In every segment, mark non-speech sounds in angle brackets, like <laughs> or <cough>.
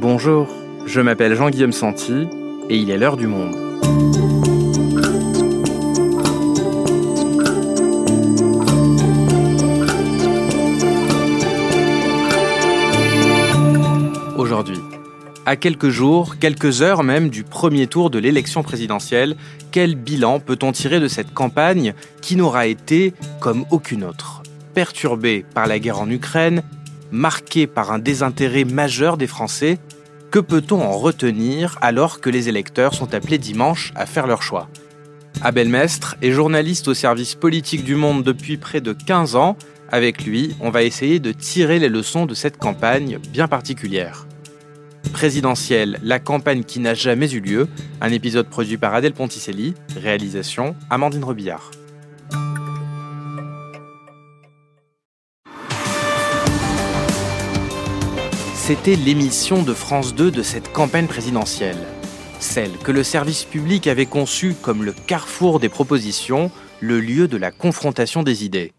Bonjour, je m'appelle Jean-Guillaume Santi et il est l'heure du monde. Aujourd'hui, à quelques jours, quelques heures même du premier tour de l'élection présidentielle, quel bilan peut-on tirer de cette campagne qui n'aura été comme aucune autre Perturbée par la guerre en Ukraine, marquée par un désintérêt majeur des Français, que peut-on en retenir alors que les électeurs sont appelés dimanche à faire leur choix? Abel Mestre est journaliste au service politique du Monde depuis près de 15 ans. Avec lui, on va essayer de tirer les leçons de cette campagne bien particulière. Présidentielle, la campagne qui n'a jamais eu lieu, un épisode produit par Adèle Ponticelli, réalisation Amandine Robillard. C'était l'émission de France 2 de cette campagne présidentielle. Celle que le service public avait conçue comme le carrefour des propositions, le lieu de la confrontation des idées.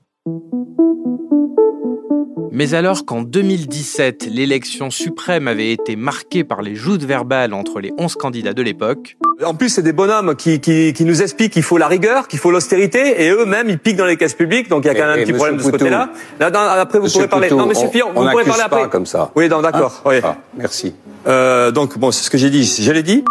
Mais alors qu'en 2017, l'élection suprême avait été marquée par les joutes verbales entre les 11 candidats de l'époque. En plus, c'est des bonhommes qui, qui, qui nous expliquent qu'il faut la rigueur, qu'il faut l'austérité, et eux-mêmes, ils piquent dans les caisses publiques, donc il y a quand même un petit problème de ce côté-là. après, vous pourrez parler. non, Monsieur Fillon, vous pourrez parler après. Pas comme ça. Oui, d'accord. Hein oui. Ah, merci. Euh, donc, bon, c'est ce que j'ai dit. Je l'ai dit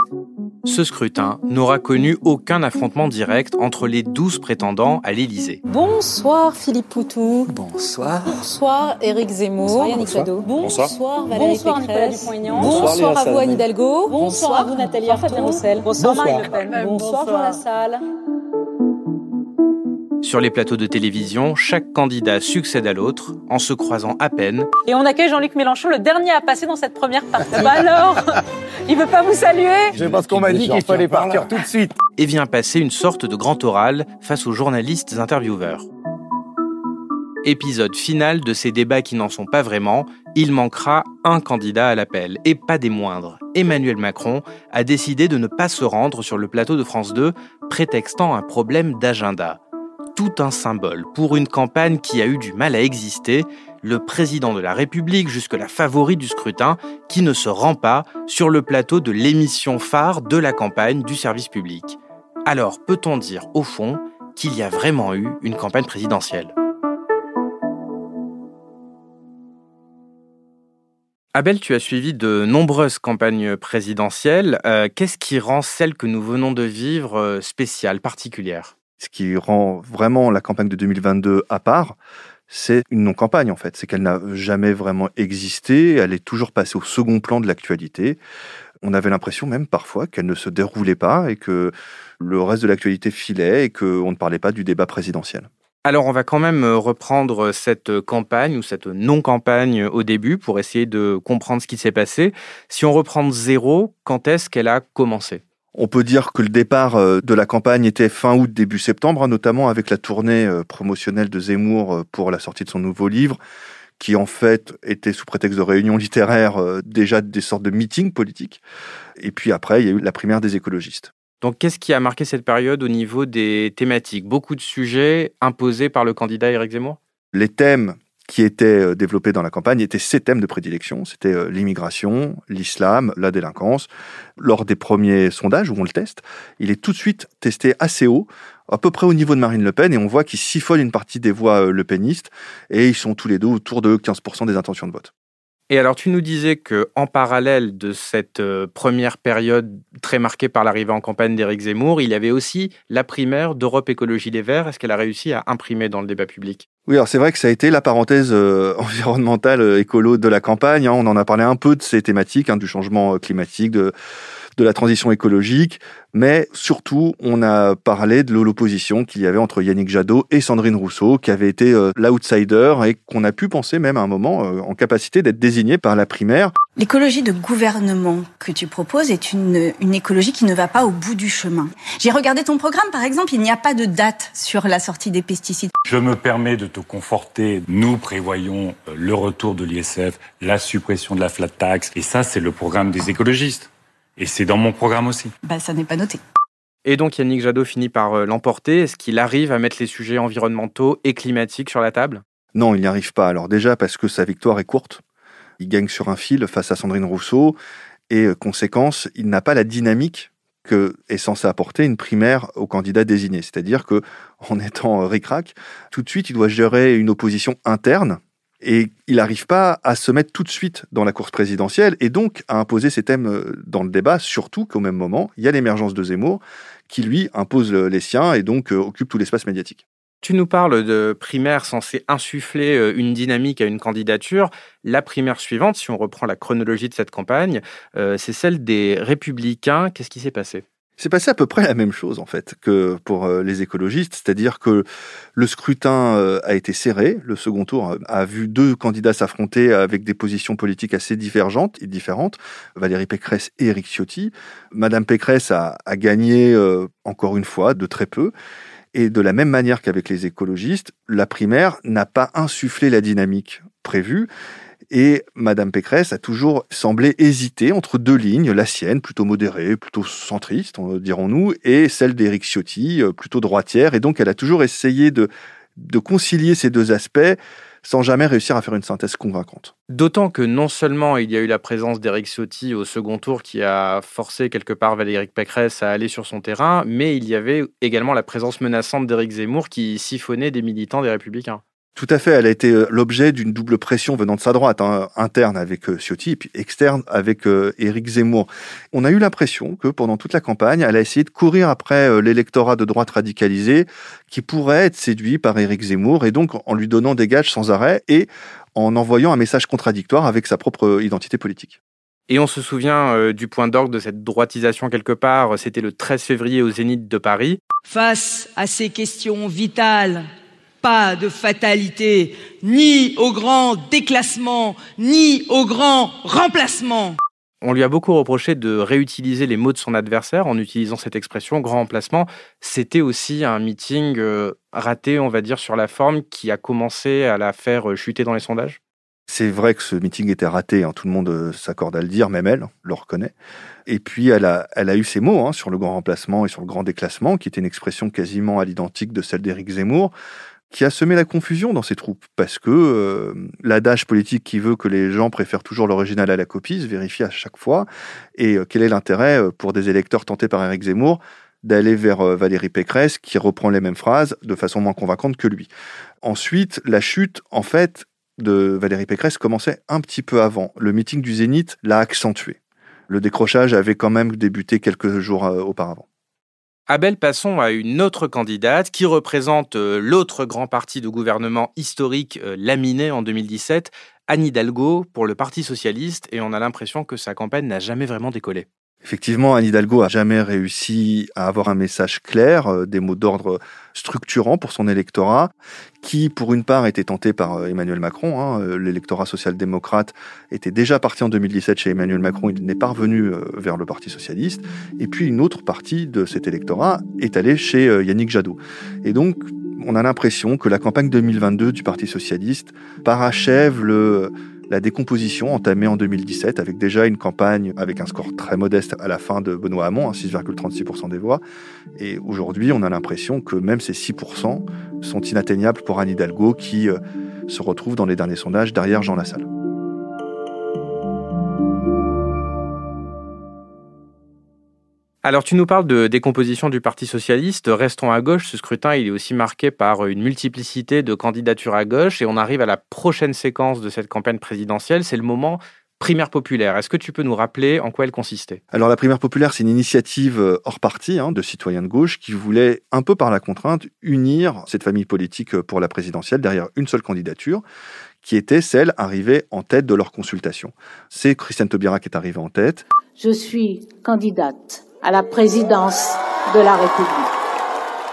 ce scrutin n'aura connu aucun affrontement direct entre les 12 prétendants à l'Élysée. Bonsoir Philippe Poutou. Bonsoir. Bonsoir Éric Zemmour. Bonsoir Yannick Jadot. Bonsoir, Valérie Bonsoir Nicolas Dupont-Aignan. Bonsoir, à vous Anne Hidalgo. Bonsoir à vous Nathalie Arthaud. Bonsoir Marine Le Pen. Bonsoir Jean Lassalle. Sur les plateaux de télévision, chaque candidat succède à l'autre en se croisant à peine. Et on accueille Jean-Luc Mélenchon, le dernier à passer dans cette première partie. bah alors Il veut pas vous saluer C'est parce qu'on m'a dit qu'il fallait partir tout de suite. Et vient passer une sorte de grand oral face aux journalistes intervieweurs. Épisode final de ces débats qui n'en sont pas vraiment, il manquera un candidat à l'appel, et pas des moindres. Emmanuel Macron a décidé de ne pas se rendre sur le plateau de France 2, prétextant un problème d'agenda tout un symbole pour une campagne qui a eu du mal à exister, le président de la République, jusque la favorite du scrutin, qui ne se rend pas sur le plateau de l'émission phare de la campagne du service public. Alors peut-on dire, au fond, qu'il y a vraiment eu une campagne présidentielle? Abel, tu as suivi de nombreuses campagnes présidentielles. Euh, qu'est-ce qui rend celle que nous venons de vivre euh, spéciale, particulière ce qui rend vraiment la campagne de 2022 à part, c'est une non-campagne en fait. C'est qu'elle n'a jamais vraiment existé, elle est toujours passée au second plan de l'actualité. On avait l'impression même parfois qu'elle ne se déroulait pas et que le reste de l'actualité filait et qu'on ne parlait pas du débat présidentiel. Alors on va quand même euh, reprendre cette campagne ou cette non-campagne au début pour essayer de comprendre ce qui s'est passé. Si on reprend zéro, quand est-ce qu'elle a commencé? On peut dire que le départ euh, de la campagne était fin août, début septembre, hein, notamment avec la tournée euh, promotionnelle de Zemmour euh, pour la sortie de son nouveau livre, qui en fait était sous prétexte de réunion littéraire déjà des sortes de meetings politiques. Et puis après, il y a eu la primaire des écologistes. Donc qu'est-ce qui a marqué cette période au niveau des thématiques? Beaucoup de sujets imposés par le candidat Éric Zemmour? Les thèmes qui étaient euh, développés dans la campagne étaient ses thèmes de prédilection. C'était euh, l'immigration, l'islam, la délinquance. Lors des premiers sondages où on le teste, il est tout de suite testé assez haut, à peu près au niveau de Marine Le Pen, et on voit qu'il siphonne une partie des voix euh, le penistes, et ils sont tous les deux autour de 15% des intentions de vote. Et alors, tu nous disais que en parallèle de cette première période très marquée par l'arrivée en campagne d'Éric Zemmour, il y avait aussi la primaire d'Europe Écologie Les Verts. Est-ce qu'elle a réussi à imprimer dans le débat public? Oui, alors c'est vrai que ça a été la parenthèse euh, <laughs> environnementale euh, écolo de la campagne. Hein. On en a parlé un peu de ces thématiques, hein, du changement euh, climatique, de, de la transition écologique, mais surtout, on a parlé de l'opposition qu'il y avait entre Yannick Jadot et Sandrine Rousseau, qui avait été l'outsider et qu'on a pu penser même à un moment en capacité d'être désigné par la primaire. L'écologie de gouvernement que tu proposes est une, une écologie qui ne va pas au bout du chemin. J'ai regardé ton programme, par exemple, il n'y a pas de date sur la sortie des pesticides. Je me permets de te conforter. Nous prévoyons euh, le retour de l'ISF, la suppression de la flat tax, et ça, c'est le programme des écologistes. Et c'est dans mon programme aussi. Bah, ça n'est pas noté. Et donc Yannick Jadot finit par euh, l'emporter. Est-ce qu'il arrive à mettre les sujets environnementaux et climatiques sur la table? Non, il n'y arrive pas. Alors déjà parce que sa victoire est courte. Il gagne sur un fil face à Sandrine Rousseau et euh, conséquence, il n'a pas la dynamique que est censé apporter une primaire au candidat désigné. C'est-à-dire que en étant ric-rac, tout de suite, il doit gérer une opposition interne et il n'arrive pas à se mettre tout de suite dans la course présidentielle et donc à imposer ses thèmes euh, dans le débat, surtout qu'au même moment, il y a l'émergence de Zemmour qui, lui, impose les siens et donc euh, occupe tout l'espace médiatique. Tu nous parles de primaire censée insuffler euh, une dynamique à une candidature. La primaire suivante, si on reprend la chronologie de cette campagne, c'est celle des républicains. Qu'est-ce qui s'est passé? C'est passé à peu près la même chose en fait que pour euh, les écologistes, c'est-à-dire que le scrutin euh, a été serré, le second tour a vu deux candidats s'affronter avec des positions politiques assez divergentes et différentes, Valérie Pécresse et Éric Ciotti. Madame Pécresse a, gagné euh, encore une fois de très peu. Et de la même manière qu'avec les écologistes, la primaire n'a pas insufflé la dynamique prévue. Et Madame Pécresse a toujours semblé hésiter entre deux lignes, la sienne, plutôt modérée, plutôt centriste, dirons-nous, et celle d'Éric Ciotti, euh, plutôt droitière. Et donc, elle a toujours essayé de, concilier ces deux aspects sans jamais réussir à faire une synthèse convaincante. D'autant que non seulement il y a eu la présence d'Éric Ciotti au second tour qui a forcé quelque part Valérie Pécresse à aller sur son terrain, mais il y avait également la présence menaçante d'Éric Zemmour qui siphonnait des militants des Républicains. Tout à fait, elle a été euh, l'objet d'une double pression venant de sa droite, hein, interne avec euh, Ciotti, puis externe avec euh, Éric Zemmour. On a eu l'impression que pendant toute la campagne, elle a essayé de courir après l'électorat de droite radicalisé qui pourrait être séduit par Éric Zemmour, et donc en lui donnant des gages sans arrêt et en envoyant un message contradictoire avec sa propre identité politique. Et on se souvient du point d'orgue de cette droitisation quelque part, c'était le 13 février au Zénith de Paris. Face à ces questions vitales pas de fatalité, ni au grand déclassement, ni au grand remplacement. On lui a beaucoup reproché de réutiliser les mots de son adversaire en utilisant cette expression grand remplacement. C'était aussi un meeting euh, raté, on va dire, sur la forme qui a commencé à la faire euh, chuter dans les sondages c'est vrai que ce meeting était raté, hein, tout le monde euh, s'accorde à le dire, même elle le reconnaît. Et puis elle a, elle a eu ces mots hein, sur le grand remplacement et sur le grand déclassement, qui était une expression quasiment à l'identique de celle d'Éric Zemmour qui a semé la confusion dans ses troupes, parce que euh, l'adage politique qui veut que les gens préfèrent toujours l'original à la copie se vérifie à chaque fois. Et euh, quel est l'intérêt euh, pour des électeurs tentés par Éric Zemmour d'aller vers Valérie Pécresse, qui reprend les mêmes phrases de façon moins convaincante que lui? Ensuite, la chute, en fait, de Valérie Pécresse commençait un petit peu avant. Le meeting du Zénith l'a accentué. Le décrochage avait quand même débuté quelques jours auparavant. Abel, passons à une autre candidate qui représente euh, l'autre grand parti de gouvernement historique euh, laminé en 2017, Anne Hidalgo, pour le Parti socialiste, et on a l'impression que sa campagne n'a jamais vraiment décollé. Effectivement, Anne Hidalgo a jamais réussi à avoir un message clair, euh, des mots d'ordre structurants pour son électorat, qui pour une part était tenté par euh, Emmanuel Macron. Hein, euh, l'électorat social-démocrate était déjà parti en 2017 chez Emmanuel Macron, il n'est pas revenu vers le Parti socialiste. Et puis une autre partie de cet électorat est allée chez Yannick Jadot. Et donc on a l'impression que la campagne 2022 du Parti socialiste parachève le la décomposition entamée en 2017 avec déjà une campagne avec un score très modeste à la fin de Benoît Hamon, 6,36% hein, des voix. Et aujourd'hui, on a l'impression que même ces 6% sont inatteignables pour Anne Hidalgo qui euh, se retrouve dans les derniers sondages derrière Jean Lassalle. Alors tu nous parles de décomposition du Parti socialiste. Restons à gauche. Ce scrutin, il est aussi marqué par une multiplicité de candidatures à gauche et on arrive à la prochaine séquence de cette campagne présidentielle. C'est le moment primaire populaire. Est-ce que tu peux nous rappeler en quoi elle consistait? Alors la primaire populaire, c'est une initiative euh, hors parti hein, de citoyens de gauche qui voulait, un peu par la contrainte, unir cette famille politique euh, pour la présidentielle derrière une seule candidature qui était celle arrivée en tête de leur consultation. C'est Christiane Taubira qui est arrivée en tête. Je suis candidate à la présidence de la République.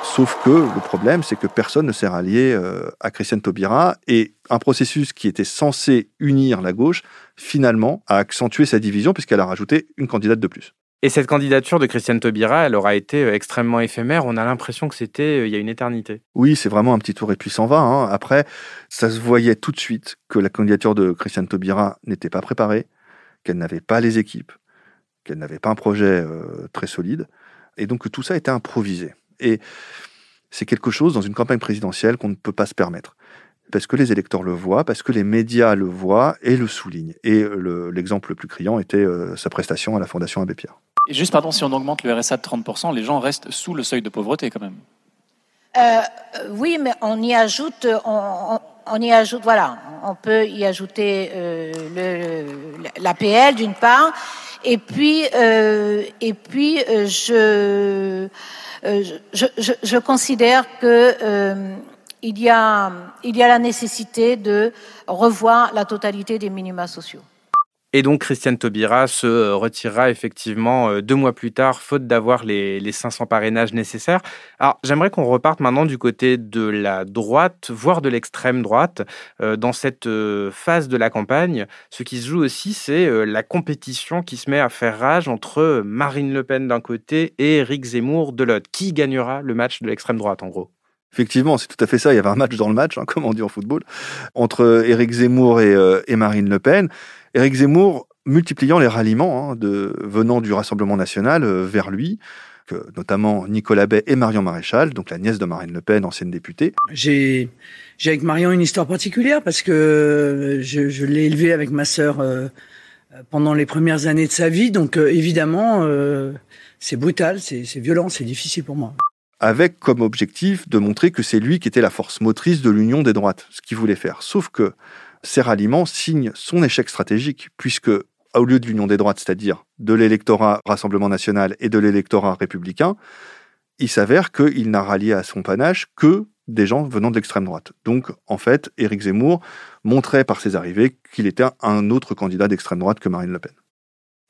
Sauf que le problème, c'est que personne ne s'est rallié euh, à Christiane Taubira et un processus qui était censé unir la gauche, finalement, a accentué sa division puisqu'elle a rajouté une candidate de plus. Et cette candidature de Christiane Taubira, elle aura été euh, extrêmement éphémère. On a l'impression que c'était euh, il y a une éternité. Oui, c'est vraiment un petit tour et puis s'en va. Hein. Après, ça se voyait tout de suite que la candidature de Christiane Taubira n'était pas préparée, qu'elle n'avait pas les équipes, qu'elle n'avait pas un projet euh, très solide, et donc que tout ça était improvisé. Et c'est quelque chose dans une campagne présidentielle qu'on ne peut pas se permettre. parce que les électeurs le voient, parce que les médias le voient et le soulignent. Et l'exemple le, plus criant était euh, sa prestation à la Fondation Abbé Pierre. Et juste, pardon, si on augmente le RSA de 30%, les gens restent sous le seuil de pauvreté quand même. Euh, oui, mais on y ajoute, on, y ajoute, voilà, on peut y ajouter euh, l'APL d'une part, et puis, euh, et puis je, je, je, je, considère que il y, a, il y a la nécessité de revoir la totalité des minima sociaux. Et donc Christiane Taubira se retirera effectivement euh, deux mois plus tard, faute d'avoir les, les 500 parrainages nécessaires. Alors j'aimerais qu'on reparte maintenant du côté de la droite, voire de l'extrême droite. Euh, dans cette euh, phase de la campagne, ce qui se joue aussi, c'est la compétition qui se met à faire rage entre Marine Le Pen d'un côté et Éric Zemmour de l'autre. Qui gagnera le match de l'extrême droite en gros? Effectivement, c'est tout à fait ça. Il y avait un match dans le match, hein, comme on dit en football, entre Éric Zemmour et Marine Le Pen. Éric Zemmour multipliant les ralliements hein, de, venant du Rassemblement national euh, vers lui, que, notamment Nicolas Bay et Marion Maréchal, donc la nièce de Marine Le Pen, ancienne députée. J'ai avec Marion une histoire particulière parce que je, je l'ai élevée avec ma sœur euh, pendant les premières années de sa vie, donc euh, évidemment c'est brutal, c'est violent, c'est difficile pour moi. Avec comme objectif de montrer que c'est lui qui était la force motrice de l'union des droites, ce qu'il voulait faire. Sauf que ces ralliements signent son échec stratégique, puisque au lieu de l'union des droites, c'est-à-dire de l'électorat Rassemblement national et de l'électorat républicain, il s'avère qu'il n'a rallié à son panache que des gens venant de l'extrême droite. Donc, en fait, Éric Zemmour montrait par ses arrivées qu'il était un autre candidat d'extrême droite que Marine Le Pen.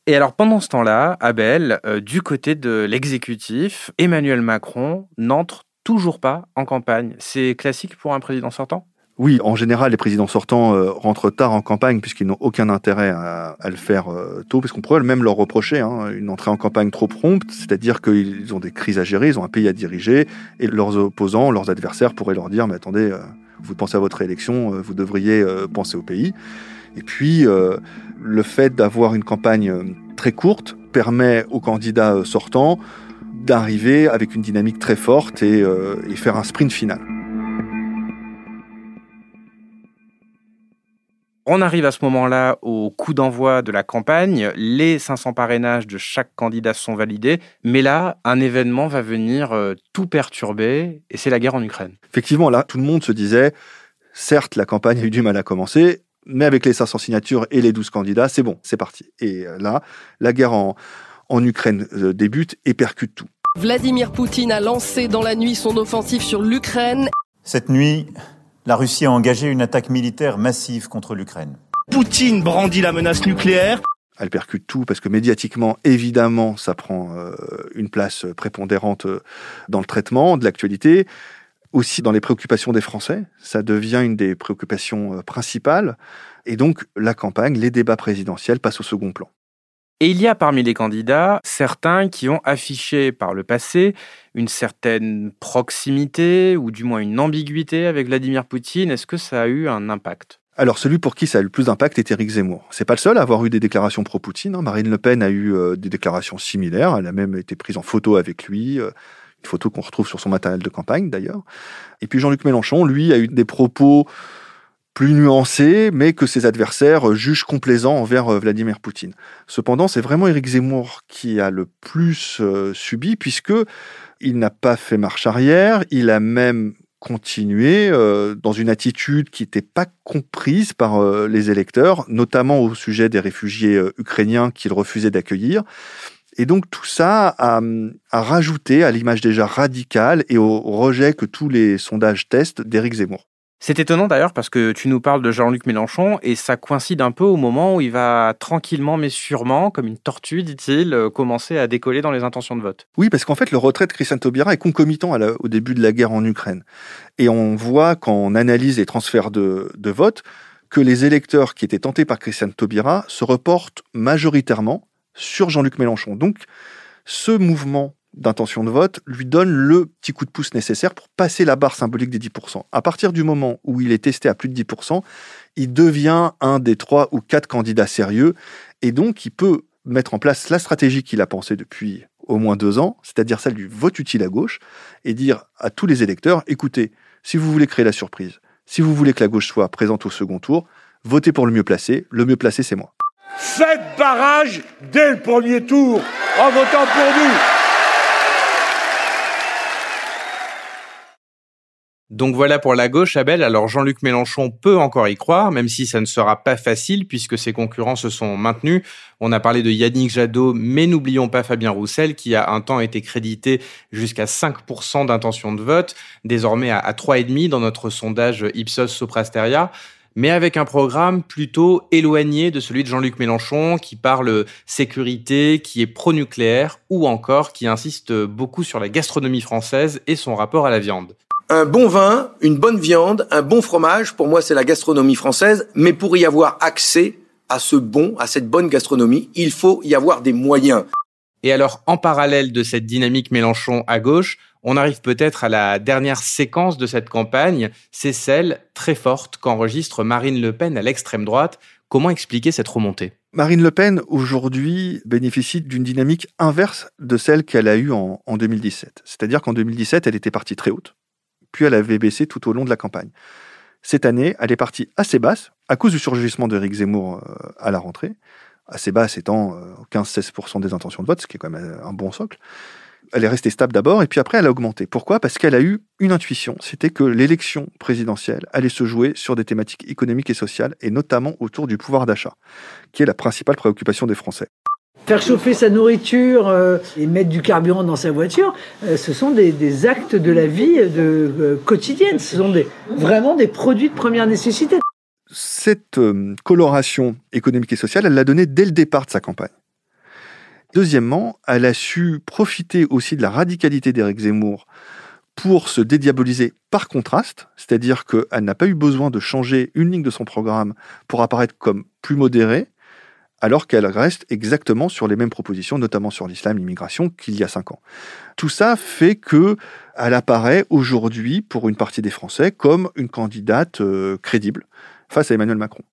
Et alors pendant ce temps-là, Abel, euh, du côté de l'exécutif, Emmanuel Macron n'entre toujours pas en campagne. C'est classique pour un président sortant? Oui, en général, les présidents sortants euh, rentrent tard en campagne puisqu'ils n'ont aucun intérêt à, le faire euh, tôt, parce qu'on pourrait même leur reprocher hein, une entrée en campagne trop prompte, c'est-à-dire qu'ils ont des crises à gérer, ils ont un pays à diriger, et leurs opposants, leurs adversaires pourraient leur dire, mais attendez, euh, vous pensez à votre élection, vous devriez penser au pays. Et puis, le fait d'avoir une campagne très courte permet aux candidats sortants d'arriver avec une dynamique très forte et faire un sprint final. On arrive à ce moment-là au coup d'envoi de la campagne. Les 500 parrainages de chaque candidat sont validés. Mais là, un événement va venir euh, tout perturber et c'est la guerre en Ukraine. Effectivement, là, tout le monde se disait, certes, la campagne a eu du mal à commencer, mais avec les 500 signatures et les 12 candidats, c'est bon, c'est parti. Et euh, là, la guerre en, en Ukraine euh, débute et percute tout. Vladimir Poutine a lancé dans la nuit son offensive sur l'Ukraine. Cette nuit, la Russie a engagé une attaque militaire massive contre l'Ukraine. Poutine brandit la menace nucléaire. Elle percute tout parce que médiatiquement, évidemment, ça prend euh, une place prépondérante euh, dans le traitement de l'actualité. Aussi dans les préoccupations des Français, ça devient une des préoccupations euh, principales. Et donc, la campagne, les débats présidentiels passent au second plan. Et il y a parmi les candidats certains qui ont affiché par le passé une certaine proximité ou du moins une ambiguïté avec Vladimir Poutine. Est-ce que ça a eu un impact? Alors, celui pour qui ça a eu le plus d'impact est Éric Zemmour. C'est pas le seul à avoir eu des déclarations pro-Poutine. Hein. Marine Le Pen a eu euh, des déclarations similaires. Elle a même été prise en photo avec lui. Euh, une photo qu'on retrouve sur son matériel de campagne, d'ailleurs. Et puis Jean-Luc Mélenchon, lui, a eu des propos plus nuancé, mais que ses adversaires jugent complaisant envers euh, Vladimir Poutine. Cependant, c'est vraiment Éric Zemmour qui a le plus euh, subi, puisque il n'a pas fait marche arrière, il a même continué euh, dans une attitude qui n'était pas comprise par les électeurs, notamment au sujet des réfugiés ukrainiens qu'il refusait d'accueillir. Et donc tout ça a, a rajouté à l'image déjà radicale et au rejet que tous les sondages testent d'Éric Zemmour. C'est étonnant d'ailleurs parce que tu nous parles de Jean-Luc Mélenchon et ça coïncide un peu au moment où il va tranquillement mais sûrement, comme une tortue, dit-il, euh, commencer à décoller dans les intentions de vote. Oui, parce qu'en fait, le retrait de Christian Taubira est concomitant au début de la guerre en Ukraine. Et on voit quand on analyse les transferts de, de vote que les électeurs qui étaient tentés par Christian Taubira se reportent majoritairement sur Jean-Luc Mélenchon. Donc, ce mouvement d'intention de vote lui donne le petit coup de pouce nécessaire pour passer la barre symbolique des 10%. À partir du moment où il est testé à plus de 10%, il devient un des trois ou quatre candidats sérieux et donc il peut mettre en place la stratégie qu'il a pensée depuis au moins deux ans, c'est-à-dire celle du vote utile à gauche, et dire à tous les électeurs, écoutez, si vous voulez créer la surprise, Si vous voulez que la gauche soit présente au second tour, votez pour le mieux placé. Le mieux placé, c'est moi. Faites barrage dès le premier tour en votant pour nous. Donc voilà pour la gauche, Abel. Alors Jean-Luc Mélenchon peut encore y croire, même si ça ne sera pas facile puisque ses concurrents se sont maintenus. On a parlé de Yannick Jadot, mais n'oublions pas Fabien Roussel qui a un temps été crédité jusqu'à 5% d'intention de vote, désormais à 3,5% dans notre sondage Ipsos Soprasteria mais avec un programme plutôt éloigné de celui de Jean-Luc Mélenchon, qui parle sécurité, qui est pro-nucléaire, ou encore qui insiste beaucoup sur la gastronomie française et son rapport à la viande un bon vin, une bonne viande, un bon fromage, pour moi c'est la gastronomie française, mais pour y avoir accès à ce bon, à cette bonne gastronomie, il faut y avoir des moyens. Et alors, en parallèle de cette dynamique Mélenchon à gauche, on arrive peut-être à la dernière séquence de cette campagne, c'est celle très forte qu'enregistre Marine Le Pen à l'extrême droite. Comment expliquer cette remontée? Marine Le Pen, aujourd'hui, bénéficie d'une dynamique inverse de celle qu'elle a eue en, en 2017. C'est-à-dire qu'en 2017, elle était partie très haute puis elle avait baissé tout au long de la campagne. Cette année, elle est partie assez basse, à cause du surgissement d'Éric Zemmour euh, à la rentrée, assez basse étant 15-16% euh, des intentions de vote, ce qui est quand même un bon socle. Elle est restée stable d'abord, et puis après elle a augmenté. Pourquoi? Parce qu'elle a eu une intuition, c'était que l'élection présidentielle allait se jouer sur des thématiques économiques et sociales, et notamment autour du pouvoir d'achat, qui est la principale préoccupation des Français. Faire chauffer sa nourriture euh, et mettre du carburant dans sa voiture, euh, ce sont des, actes de la vie euh, quotidienne. Ce sont vraiment des produits de première nécessité. Cette coloration économique et sociale, elle l'a donnée dès le départ de sa campagne. Deuxièmement, elle a su profiter aussi de la radicalité d'Éric Zemmour pour se dédiaboliser par contraste, c'est-à-dire qu'elle n'a pas eu besoin de changer une ligne de son programme pour apparaître comme plus modérée, alors qu'elle reste exactement sur les mêmes propositions, notamment sur l'islam, l'immigration, qu'il y a cinq ans. Tout ça fait que elle apparaît aujourd'hui, pour une partie des Français, comme une candidate euh, crédible face à Emmanuel Macron.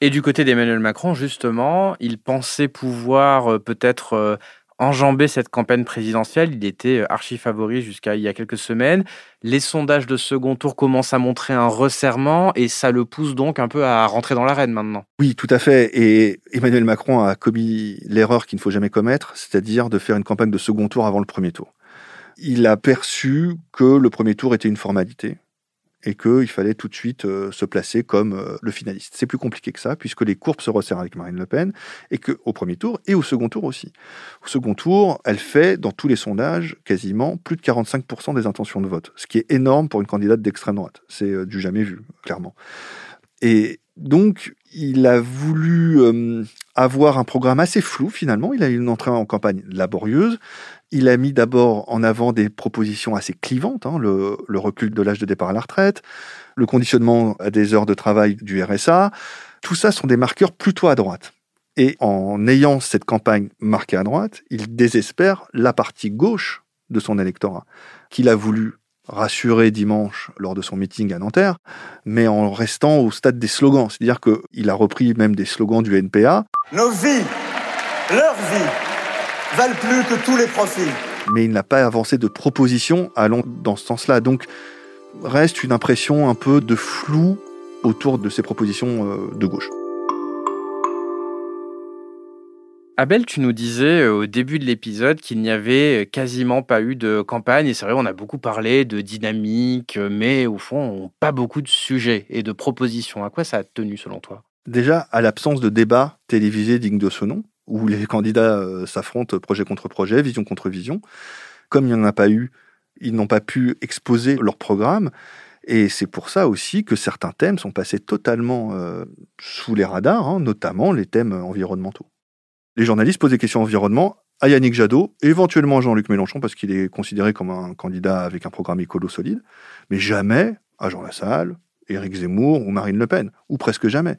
Et du côté d'Emmanuel Macron, justement, il pensait pouvoir euh, peut-être euh, enjamber cette campagne présidentielle. Il était euh, archi favori jusqu'à il y a quelques semaines. Les sondages de second tour commencent à montrer un resserrement et ça le pousse donc un peu à rentrer dans l'arène maintenant. Oui, tout à fait. Et Emmanuel Macron a commis l'erreur qu'il ne faut jamais commettre, c'est-à-dire de faire une campagne de second tour avant le premier tour. Il a perçu que le premier tour était une formalité et qu'il fallait tout de suite euh, se placer comme euh, le finaliste. C'est plus compliqué que ça, puisque les courbes se resserrent avec Marine Le Pen, et qu'au premier tour, et au second tour aussi. Au second tour, elle fait, dans tous les sondages, quasiment plus de 45% des intentions de vote, ce qui est énorme pour une candidate d'extrême droite. C'est euh, du jamais vu, clairement. Et donc, il a voulu avoir un programme assez flou, finalement. Il a eu une entrée en campagne laborieuse, il a mis d'abord en avant des propositions assez clivantes, hein, le, recul de l'âge de départ à la retraite, le conditionnement à des heures de travail du RSA. Tout ça sont des marqueurs plutôt à droite. Et en ayant cette campagne marquée à droite, il désespère la partie gauche de son électorat, qu'il a voulu rassurer dimanche lors de son meeting à Nanterre, mais en restant au stade des slogans. C'est-à-dire qu'il a repris même des slogans du NPA. Nos vies, leur vie, valent plus que tous les profits. Mais il n'a pas avancé de proposition allant dans ce sens-là. Donc reste une impression un peu de flou autour de ces propositions euh, de gauche. Abel, tu nous disais euh, au début de l'épisode qu'il n'y avait quasiment pas eu de campagne. Et c'est vrai, on a beaucoup parlé de dynamique, mais au fond, pas beaucoup de sujets et de propositions. À quoi ça a tenu selon toi? Déjà, à l'absence de débat télévisé digne de ce nom, où les candidats euh, s'affrontent projet contre projet, vision contre vision. Comme il n'y en a pas eu, ils n'ont pas pu exposer leur programme. Et c'est pour ça aussi que certains thèmes sont passés totalement euh, sous les radars, hein, notamment les thèmes environnementaux. Les journalistes posent des questions environnement à Yannick Jadot, éventuellement à Jean-Luc Mélenchon, parce qu'il est considéré comme un candidat avec un programme écolo solide, mais jamais à Jean Lassalle, Éric Zemmour ou Marine Le Pen, ou presque jamais.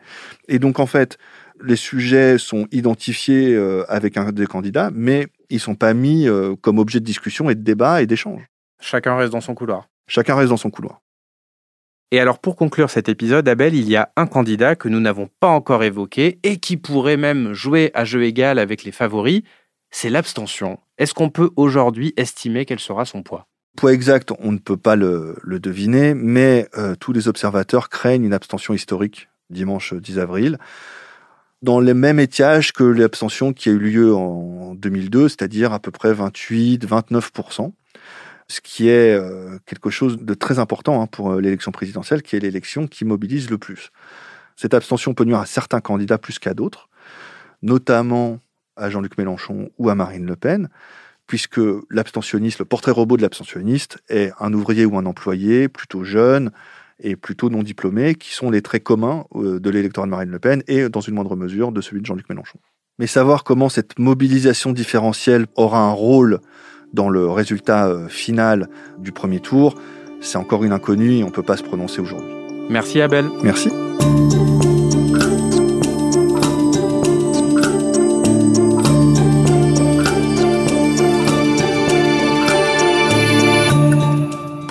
Et donc en fait, les sujets sont identifiés euh, avec un des candidats, mais ils sont pas mis euh, comme objet de discussion et de débat et d'échange. Chacun reste dans son couloir. Chacun reste dans son couloir. Et alors pour conclure cet épisode, Abel, il y a un candidat que nous n'avons pas encore évoqué et qui pourrait même jouer à jeu égal avec les favoris, c'est l'abstention. Est-ce qu'on peut aujourd'hui estimer quel sera son poids? Poids exact, on ne peut pas le, deviner, mais euh, tous les observateurs craignent une abstention historique dimanche 10 avril, dans les mêmes étiages que l'abstention qui a eu lieu en 2002, c'est-à-dire à peu près 28-29%, ce qui est euh, quelque chose de très important hein, pour euh, l'élection présidentielle, qui est l'élection qui mobilise le plus. Cette abstention peut nuire à certains candidats plus qu'à d'autres, notamment à Jean-Luc Mélenchon ou à Marine Le Pen, puisque l'abstentionniste, le portrait robot de l'abstentionniste est un ouvrier ou un employé plutôt jeune et plutôt non diplômé, qui sont les traits communs euh, de l'électorat de Marine Le Pen et, dans une moindre mesure, de celui de Jean-Luc Mélenchon. Mais savoir comment cette mobilisation différentielle aura un rôle dans le résultat euh, final du premier tour, c'est encore une inconnue et on ne peut pas se prononcer aujourd'hui. Merci Abel. Merci.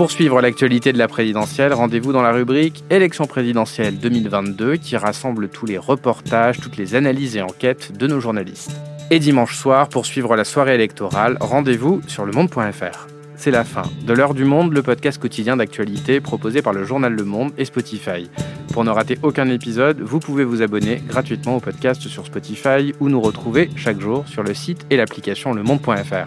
Pour suivre l'actualité de la présidentielle, rendez-vous dans la rubrique Élection présidentielle 2022 qui rassemble tous les reportages, toutes les analyses et enquêtes de nos journalistes. Et dimanche soir, pour suivre la soirée électorale, rendez-vous sur lemonde.fr. C'est la fin de l'heure du monde, le podcast quotidien d'actualité proposé par le journal Le Monde et Spotify. Pour ne rater aucun épisode, vous pouvez vous abonner gratuitement au podcast sur Spotify ou nous retrouver chaque jour sur le site et l'application lemonde.fr.